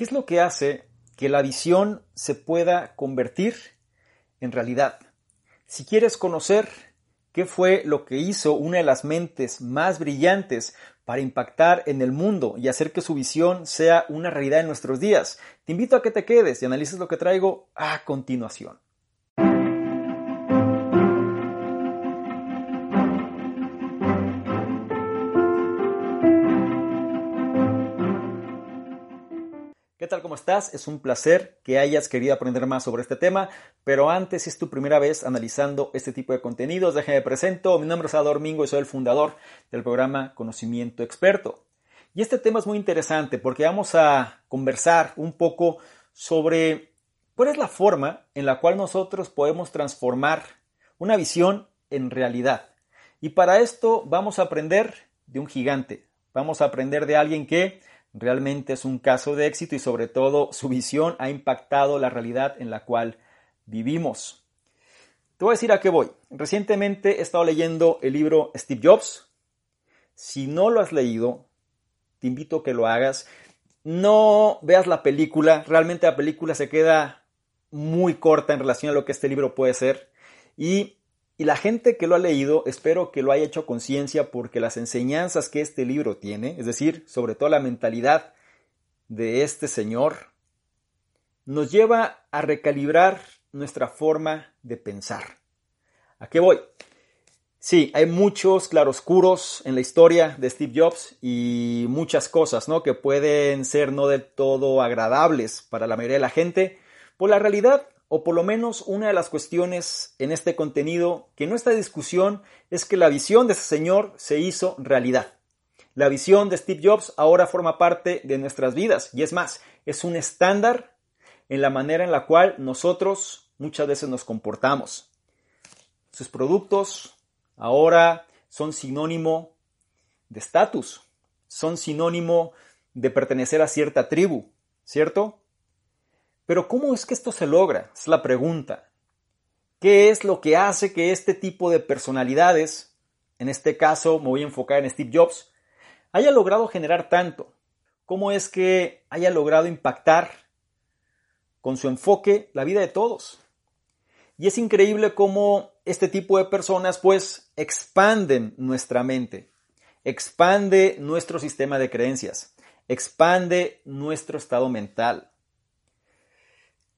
¿Qué es lo que hace que la visión se pueda convertir en realidad? Si quieres conocer qué fue lo que hizo una de las mentes más brillantes para impactar en el mundo y hacer que su visión sea una realidad en nuestros días, te invito a que te quedes y analices lo que traigo a continuación. Tal? ¿Cómo estás? Es un placer que hayas querido aprender más sobre este tema, pero antes, si es tu primera vez analizando este tipo de contenidos, déjame presento. Mi nombre es Ador Mingo y soy el fundador del programa Conocimiento Experto. Y este tema es muy interesante porque vamos a conversar un poco sobre cuál es la forma en la cual nosotros podemos transformar una visión en realidad. Y para esto vamos a aprender de un gigante. Vamos a aprender de alguien que Realmente es un caso de éxito y sobre todo su visión ha impactado la realidad en la cual vivimos. Te voy a decir a qué voy. Recientemente he estado leyendo el libro Steve Jobs. Si no lo has leído, te invito a que lo hagas. No veas la película, realmente la película se queda muy corta en relación a lo que este libro puede ser. Y y la gente que lo ha leído, espero que lo haya hecho conciencia porque las enseñanzas que este libro tiene, es decir, sobre todo la mentalidad de este señor, nos lleva a recalibrar nuestra forma de pensar. ¿A qué voy? Sí, hay muchos claroscuros en la historia de Steve Jobs y muchas cosas, ¿no? Que pueden ser no del todo agradables para la mayoría de la gente. Por la realidad, o por lo menos una de las cuestiones en este contenido que no está discusión es que la visión de ese señor se hizo realidad. La visión de Steve Jobs ahora forma parte de nuestras vidas y es más, es un estándar en la manera en la cual nosotros muchas veces nos comportamos. Sus productos ahora son sinónimo de estatus, son sinónimo de pertenecer a cierta tribu, ¿cierto? Pero ¿cómo es que esto se logra? Es la pregunta. ¿Qué es lo que hace que este tipo de personalidades, en este caso me voy a enfocar en Steve Jobs, haya logrado generar tanto? ¿Cómo es que haya logrado impactar con su enfoque la vida de todos? Y es increíble cómo este tipo de personas pues expanden nuestra mente, expande nuestro sistema de creencias, expande nuestro estado mental.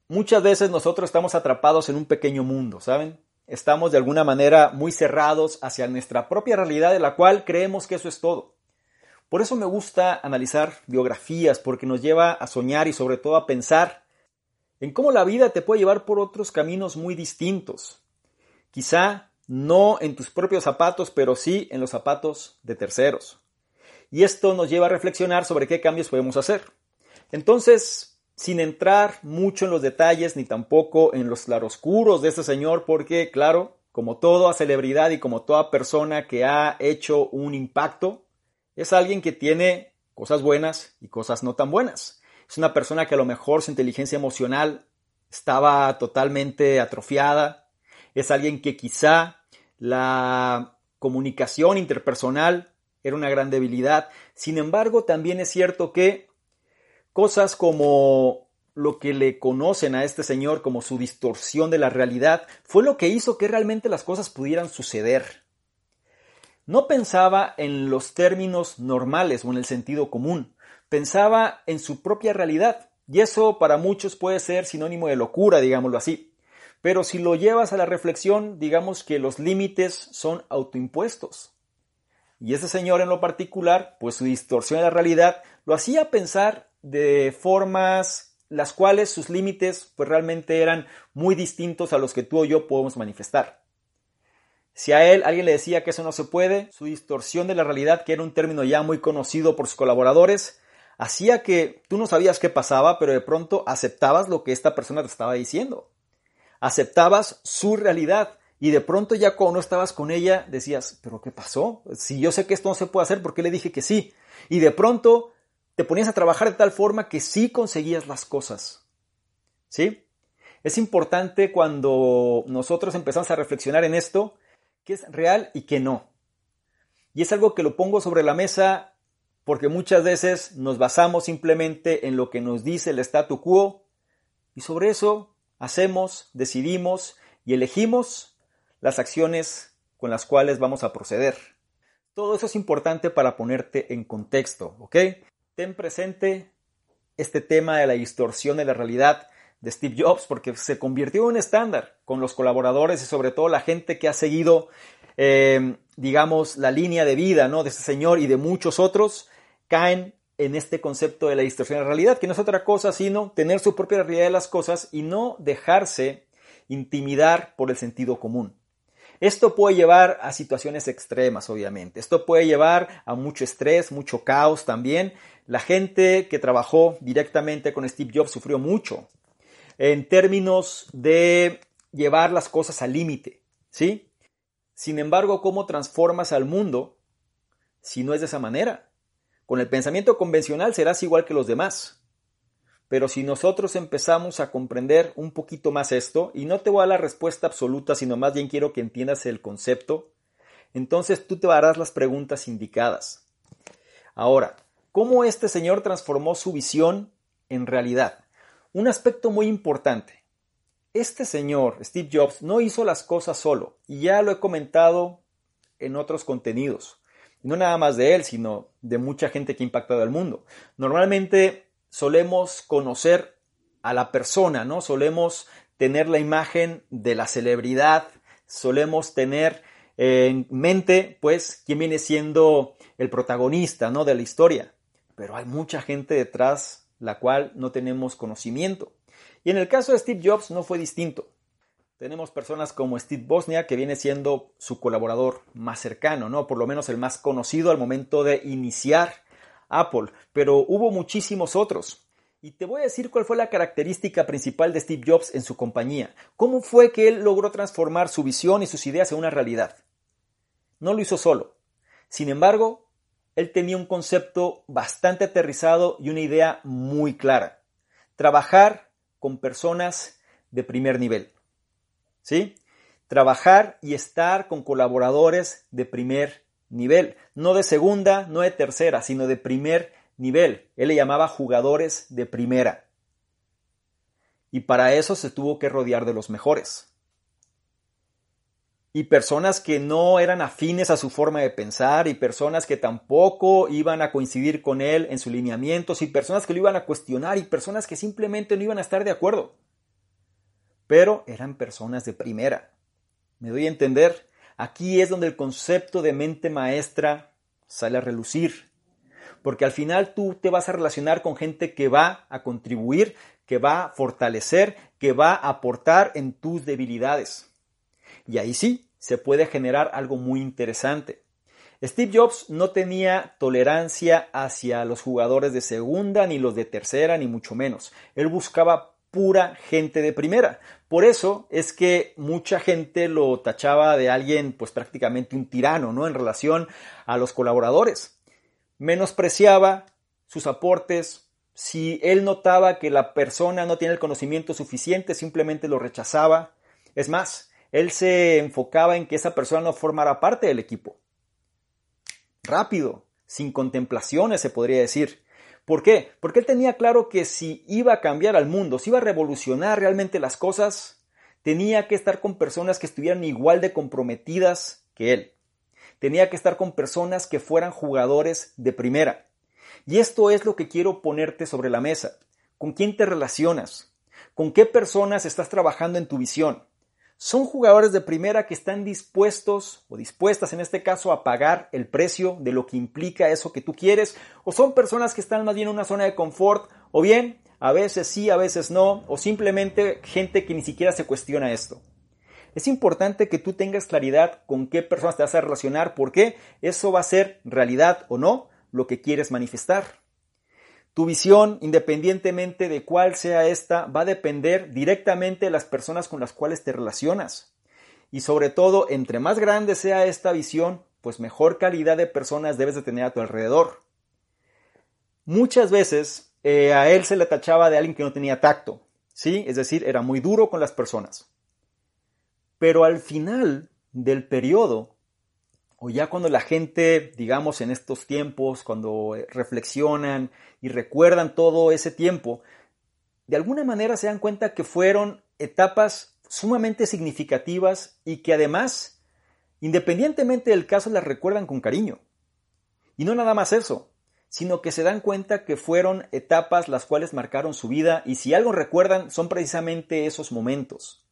Muchas veces nosotros estamos atrapados en un pequeño mundo, ¿saben? Estamos de alguna manera muy cerrados hacia nuestra propia realidad de la cual creemos que eso es todo. Por eso me gusta analizar biografías porque nos lleva a soñar y sobre todo a pensar en cómo la vida te puede llevar por otros caminos muy distintos. Quizá no en tus propios zapatos, pero sí en los zapatos de terceros. Y esto nos lleva a reflexionar sobre qué cambios podemos hacer. Entonces, sin entrar mucho en los detalles ni tampoco en los claroscuros de este señor, porque, claro, como toda celebridad y como toda persona que ha hecho un impacto, es alguien que tiene cosas buenas y cosas no tan buenas. Es una persona que a lo mejor su inteligencia emocional estaba totalmente atrofiada. Es alguien que quizá la comunicación interpersonal era una gran debilidad. Sin embargo, también es cierto que Cosas como lo que le conocen a este señor como su distorsión de la realidad fue lo que hizo que realmente las cosas pudieran suceder. No pensaba en los términos normales o en el sentido común, pensaba en su propia realidad, y eso para muchos puede ser sinónimo de locura, digámoslo así. Pero si lo llevas a la reflexión, digamos que los límites son autoimpuestos. Y ese señor en lo particular, pues su distorsión de la realidad lo hacía pensar de formas las cuales sus límites pues realmente eran muy distintos a los que tú o yo podemos manifestar. Si a él alguien le decía que eso no se puede, su distorsión de la realidad, que era un término ya muy conocido por sus colaboradores, hacía que tú no sabías qué pasaba, pero de pronto aceptabas lo que esta persona te estaba diciendo. Aceptabas su realidad y de pronto ya cuando no estabas con ella decías, pero ¿qué pasó? Si yo sé que esto no se puede hacer, ¿por qué le dije que sí? Y de pronto te ponías a trabajar de tal forma que sí conseguías las cosas. ¿Sí? Es importante cuando nosotros empezamos a reflexionar en esto, qué es real y qué no. Y es algo que lo pongo sobre la mesa porque muchas veces nos basamos simplemente en lo que nos dice el statu quo y sobre eso hacemos, decidimos y elegimos las acciones con las cuales vamos a proceder. Todo eso es importante para ponerte en contexto, ¿ok? Ten presente este tema de la distorsión de la realidad de Steve Jobs porque se convirtió en un estándar con los colaboradores y sobre todo la gente que ha seguido, eh, digamos, la línea de vida ¿no? de este señor y de muchos otros, caen en este concepto de la distorsión de la realidad, que no es otra cosa sino tener su propia realidad de las cosas y no dejarse intimidar por el sentido común. Esto puede llevar a situaciones extremas, obviamente. Esto puede llevar a mucho estrés, mucho caos también. La gente que trabajó directamente con Steve Jobs sufrió mucho en términos de llevar las cosas al límite, ¿sí? Sin embargo, ¿cómo transformas al mundo si no es de esa manera? Con el pensamiento convencional serás igual que los demás. Pero si nosotros empezamos a comprender un poquito más esto, y no te voy a dar la respuesta absoluta, sino más bien quiero que entiendas el concepto, entonces tú te harás las preguntas indicadas. Ahora, ¿cómo este señor transformó su visión en realidad? Un aspecto muy importante. Este señor, Steve Jobs, no hizo las cosas solo, y ya lo he comentado en otros contenidos. No nada más de él, sino de mucha gente que ha impactado al mundo. Normalmente solemos conocer a la persona, ¿no? Solemos tener la imagen de la celebridad, solemos tener en mente, pues, quién viene siendo el protagonista, ¿no? De la historia. Pero hay mucha gente detrás la cual no tenemos conocimiento. Y en el caso de Steve Jobs no fue distinto. Tenemos personas como Steve Bosnia, que viene siendo su colaborador más cercano, ¿no? Por lo menos el más conocido al momento de iniciar Apple, pero hubo muchísimos otros. Y te voy a decir cuál fue la característica principal de Steve Jobs en su compañía. ¿Cómo fue que él logró transformar su visión y sus ideas en una realidad? No lo hizo solo. Sin embargo, él tenía un concepto bastante aterrizado y una idea muy clara. Trabajar con personas de primer nivel. ¿Sí? Trabajar y estar con colaboradores de primer nivel, no de segunda, no de tercera, sino de primer nivel. Él le llamaba jugadores de primera. Y para eso se tuvo que rodear de los mejores. Y personas que no eran afines a su forma de pensar, y personas que tampoco iban a coincidir con él en sus lineamientos, y personas que lo iban a cuestionar, y personas que simplemente no iban a estar de acuerdo. Pero eran personas de primera. ¿Me doy a entender? Aquí es donde el concepto de mente maestra sale a relucir. Porque al final tú te vas a relacionar con gente que va a contribuir, que va a fortalecer, que va a aportar en tus debilidades. Y ahí sí, se puede generar algo muy interesante. Steve Jobs no tenía tolerancia hacia los jugadores de segunda, ni los de tercera, ni mucho menos. Él buscaba pura gente de primera. Por eso es que mucha gente lo tachaba de alguien, pues prácticamente un tirano, ¿no? En relación a los colaboradores. Menospreciaba sus aportes. Si él notaba que la persona no tiene el conocimiento suficiente, simplemente lo rechazaba. Es más, él se enfocaba en que esa persona no formara parte del equipo. Rápido, sin contemplaciones se podría decir. ¿Por qué? Porque él tenía claro que si iba a cambiar al mundo, si iba a revolucionar realmente las cosas, tenía que estar con personas que estuvieran igual de comprometidas que él. Tenía que estar con personas que fueran jugadores de primera. Y esto es lo que quiero ponerte sobre la mesa. ¿Con quién te relacionas? ¿Con qué personas estás trabajando en tu visión? Son jugadores de primera que están dispuestos o dispuestas en este caso a pagar el precio de lo que implica eso que tú quieres o son personas que están más bien en una zona de confort o bien a veces sí, a veces no o simplemente gente que ni siquiera se cuestiona esto. Es importante que tú tengas claridad con qué personas te vas a relacionar porque eso va a ser realidad o no lo que quieres manifestar. Tu visión, independientemente de cuál sea esta, va a depender directamente de las personas con las cuales te relacionas. Y sobre todo, entre más grande sea esta visión, pues mejor calidad de personas debes de tener a tu alrededor. Muchas veces eh, a él se le tachaba de alguien que no tenía tacto, ¿sí? Es decir, era muy duro con las personas. Pero al final del periodo, o ya cuando la gente, digamos en estos tiempos, cuando eh, reflexionan y recuerdan todo ese tiempo, de alguna manera se dan cuenta que fueron etapas sumamente significativas y que además, independientemente del caso, las recuerdan con cariño. Y no nada más eso, sino que se dan cuenta que fueron etapas las cuales marcaron su vida y si algo recuerdan son precisamente esos momentos,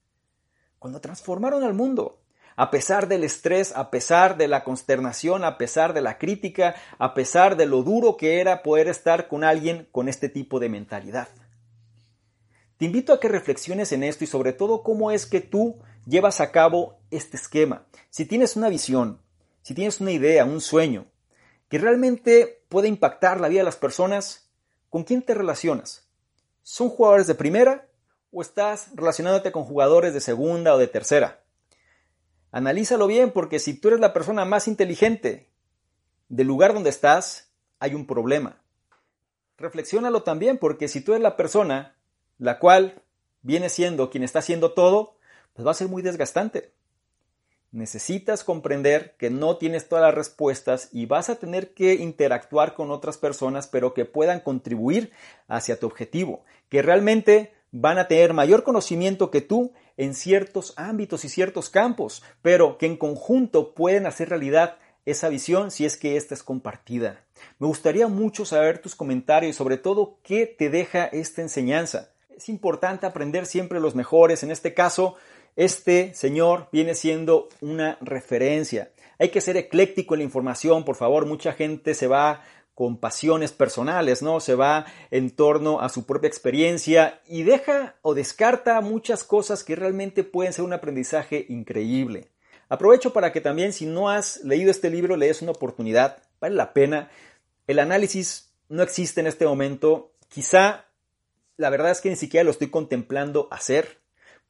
cuando transformaron al mundo, a pesar del estrés, a pesar de la consternación, a pesar de la crítica, a pesar de lo duro que era poder estar con alguien con este tipo de mentalidad. Te invito a que reflexiones en esto y sobre todo cómo es que tú llevas a cabo este esquema. Si tienes una visión, si tienes una idea, un sueño, que realmente puede impactar la vida de las personas, ¿con quién te relacionas? ¿Son jugadores de primera o estás relacionándote con jugadores de segunda o de tercera? Analízalo bien porque si tú eres la persona más inteligente del lugar donde estás, hay un problema. Reflexiónalo también porque si tú eres la persona la cual viene siendo quien está haciendo todo, pues va a ser muy desgastante. Necesitas comprender que no tienes todas las respuestas y vas a tener que interactuar con otras personas, pero que puedan contribuir hacia tu objetivo, que realmente van a tener mayor conocimiento que tú en ciertos ámbitos y ciertos campos, pero que en conjunto pueden hacer realidad esa visión si es que esta es compartida. Me gustaría mucho saber tus comentarios y sobre todo qué te deja esta enseñanza. Es importante aprender siempre los mejores. En este caso, este señor viene siendo una referencia. Hay que ser ecléctico en la información, por favor. Mucha gente se va con pasiones personales, ¿no? Se va en torno a su propia experiencia y deja o descarta muchas cosas que realmente pueden ser un aprendizaje increíble. Aprovecho para que también si no has leído este libro, le des una oportunidad, vale la pena. El análisis no existe en este momento. Quizá la verdad es que ni siquiera lo estoy contemplando hacer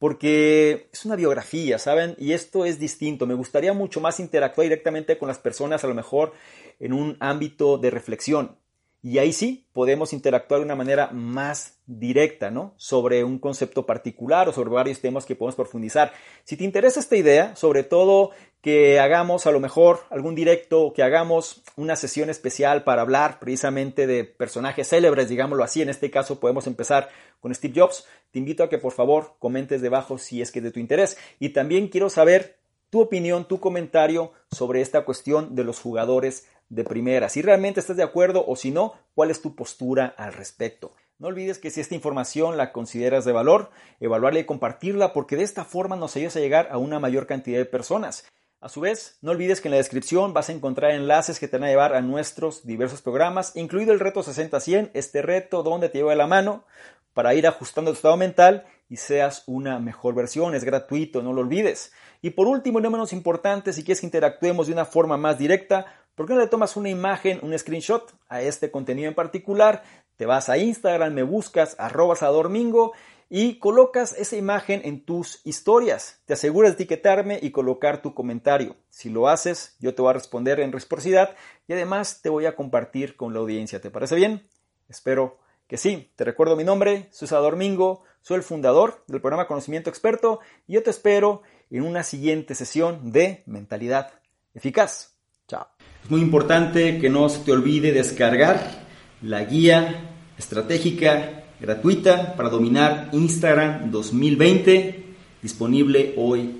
porque es una biografía, ¿saben? Y esto es distinto. Me gustaría mucho más interactuar directamente con las personas, a lo mejor en un ámbito de reflexión. Y ahí sí podemos interactuar de una manera más directa, ¿no? Sobre un concepto particular o sobre varios temas que podemos profundizar. Si te interesa esta idea, sobre todo que hagamos a lo mejor algún directo o que hagamos una sesión especial para hablar precisamente de personajes célebres, digámoslo así. En este caso podemos empezar con Steve Jobs. Te invito a que por favor comentes debajo si es que es de tu interés. Y también quiero saber tu opinión, tu comentario sobre esta cuestión de los jugadores de primera. Si realmente estás de acuerdo o si no, cuál es tu postura al respecto. No olvides que si esta información la consideras de valor, evaluarla y compartirla porque de esta forma nos ayudas a llegar a una mayor cantidad de personas. A su vez, no olvides que en la descripción vas a encontrar enlaces que te van a llevar a nuestros diversos programas, incluido el reto 60-100, este reto donde te lleva de la mano para ir ajustando tu estado mental y seas una mejor versión. Es gratuito, no lo olvides. Y por último, y no menos importante, si quieres que interactuemos de una forma más directa, ¿por qué no le tomas una imagen, un screenshot a este contenido en particular? Te vas a Instagram, me buscas, arroba domingo y colocas esa imagen en tus historias. Te aseguras de etiquetarme y colocar tu comentario. Si lo haces, yo te voy a responder en reciprocidad y además te voy a compartir con la audiencia. ¿Te parece bien? Espero que sí. Te recuerdo mi nombre, soy Salvador Mingo, soy el fundador del programa Conocimiento Experto y yo te espero en una siguiente sesión de Mentalidad Eficaz. Chao. Es muy importante que no se te olvide descargar la guía estratégica gratuita para dominar Instagram 2020, disponible hoy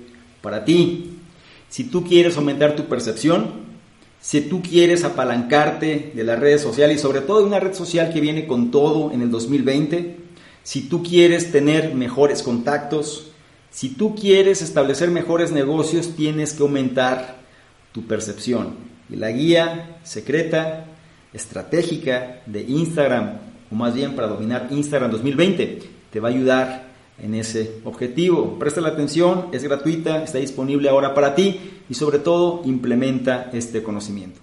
para ti. Si tú quieres aumentar tu percepción, si tú quieres apalancarte de las redes sociales y sobre todo de una red social que viene con todo en el 2020, si tú quieres tener mejores contactos, si tú quieres establecer mejores negocios, tienes que aumentar tu percepción. Y la guía secreta, estratégica de Instagram o más bien para dominar Instagram 2020. Te va a ayudar en ese objetivo. Presta la atención, es gratuita, está disponible ahora para ti y sobre todo implementa este conocimiento.